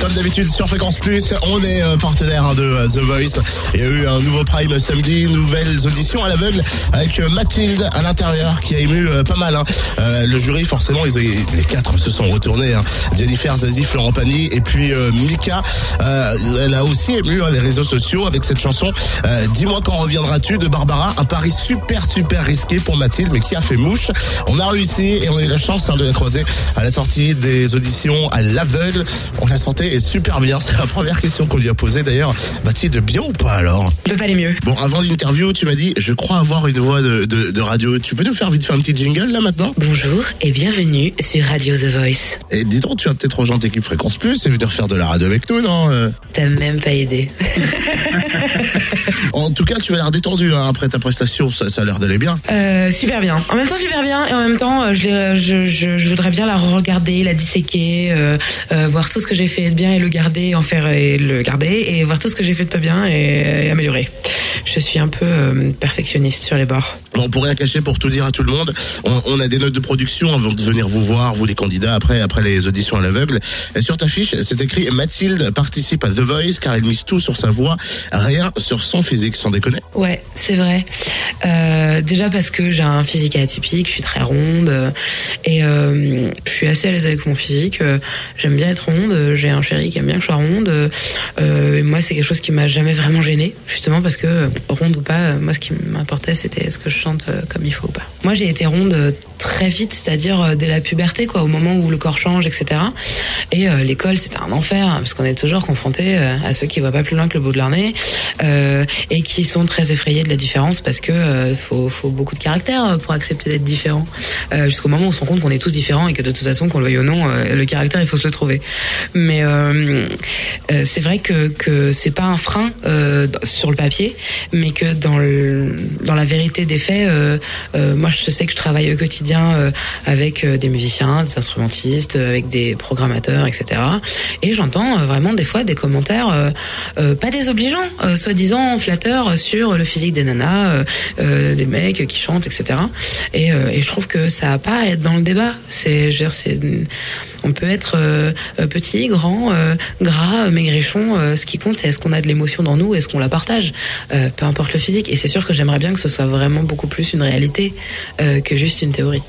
Comme d'habitude sur Fréquence Plus, on est euh, partenaire hein, de euh, The Voice. Il y a eu un nouveau Prime samedi, nouvelles auditions à l'aveugle avec euh, Mathilde à l'intérieur qui a ému pas mal. hein. Le jury, forcément, les quatre se sont retournés. hein. Jennifer, Zazie, Florent Pagny et puis Mika. Elle a aussi ému les réseaux sociaux avec cette chanson Dis-moi quand reviendras-tu de Barbara. Un pari super super risqué pour Mathilde mais qui a fait mouche. On a réussi et on a eu la chance de la croiser à la sortie des auditions à l'aveugle. On la sentait super bien. C'est la première question qu'on lui a posée d'ailleurs. Mathilde, bien ou pas alors? On peut pas aller mieux. Bon, avant l'interview, tu m'as dit, je crois avoir une voix de, de, de radio. Tu peux nous faire vite faire un petit jingle là maintenant? Bonjour et bienvenue sur Radio The Voice. Et dis donc, tu vas peut-être rejoindre l'équipe Fréquence Plus et venir faire de la radio avec nous, non Euh, T'as même pas aidé. En tout cas, tu as l'air détendu hein, après ta prestation. Ça, ça a l'air d'aller bien. Euh, super bien. En même temps, super bien. Et en même temps, euh, je, je, je, je voudrais bien la regarder, la disséquer, euh, euh, voir tout ce que j'ai fait bien et le garder, en faire et le garder, et voir tout ce que j'ai fait de pas bien et, et améliorer. Je suis un peu euh, perfectionniste sur les bords. Bon, pour rien cacher, pour tout dire à tout le monde, on, on a des notes de production avant de venir vous voir, vous les candidats, après après les auditions à l'aveugle. Et sur ta fiche, c'est écrit Mathilde participe à The Voice car elle mise tout sur sa voix, rien sur son physique, sans déconner. Ouais, c'est vrai. Euh, déjà parce que j'ai un physique atypique, je suis très ronde et euh, je suis assez à l'aise avec mon physique. euh, J'aime bien être ronde. J'ai un chéri qui aime bien que je sois ronde. et moi, c'est quelque chose qui m'a jamais vraiment gênée, justement parce que ronde ou pas, moi, ce qui m'importait, c'était est-ce que je chante comme il faut ou pas. Moi, j'ai été ronde très vite, c'est-à-dire euh, dès la puberté, quoi, au moment où le corps change, etc. Et euh, l'école, c'était un enfer hein, parce qu'on est toujours confronté euh, à ceux qui voient pas plus loin que le bout de leur nez euh, et qui sont très effrayés de la différence parce que euh, faut, faut beaucoup de caractère euh, pour accepter d'être différent. Jusqu'au moment où on se rend compte qu'on est tous différents et que de toute façon, qu'on le veuille ou non, le caractère, il faut se le trouver. Mais c'est vrai que que c'est pas un frein sur le papier, mais que dans le, la vérité des faits, euh, euh, moi je sais que je travaille au quotidien euh, avec des musiciens, des instrumentistes, avec des programmateurs, etc. Et j'entends vraiment des fois des commentaires pas désobligeants, soi-disant flatteurs sur le physique des nanas, des mecs qui chantent, etc. Et, je trouve que ça a pas à être dans le débat. C'est, je c'est, on peut être euh, petit, grand, euh, gras, euh, maigrichon. ce qui compte, c'est est-ce qu'on a de l'émotion dans nous, est-ce qu'on la partage, peu importe le physique. Et c'est sûr que j'aimerais bien que ce soit vraiment beaucoup plus une réalité que juste une théorie.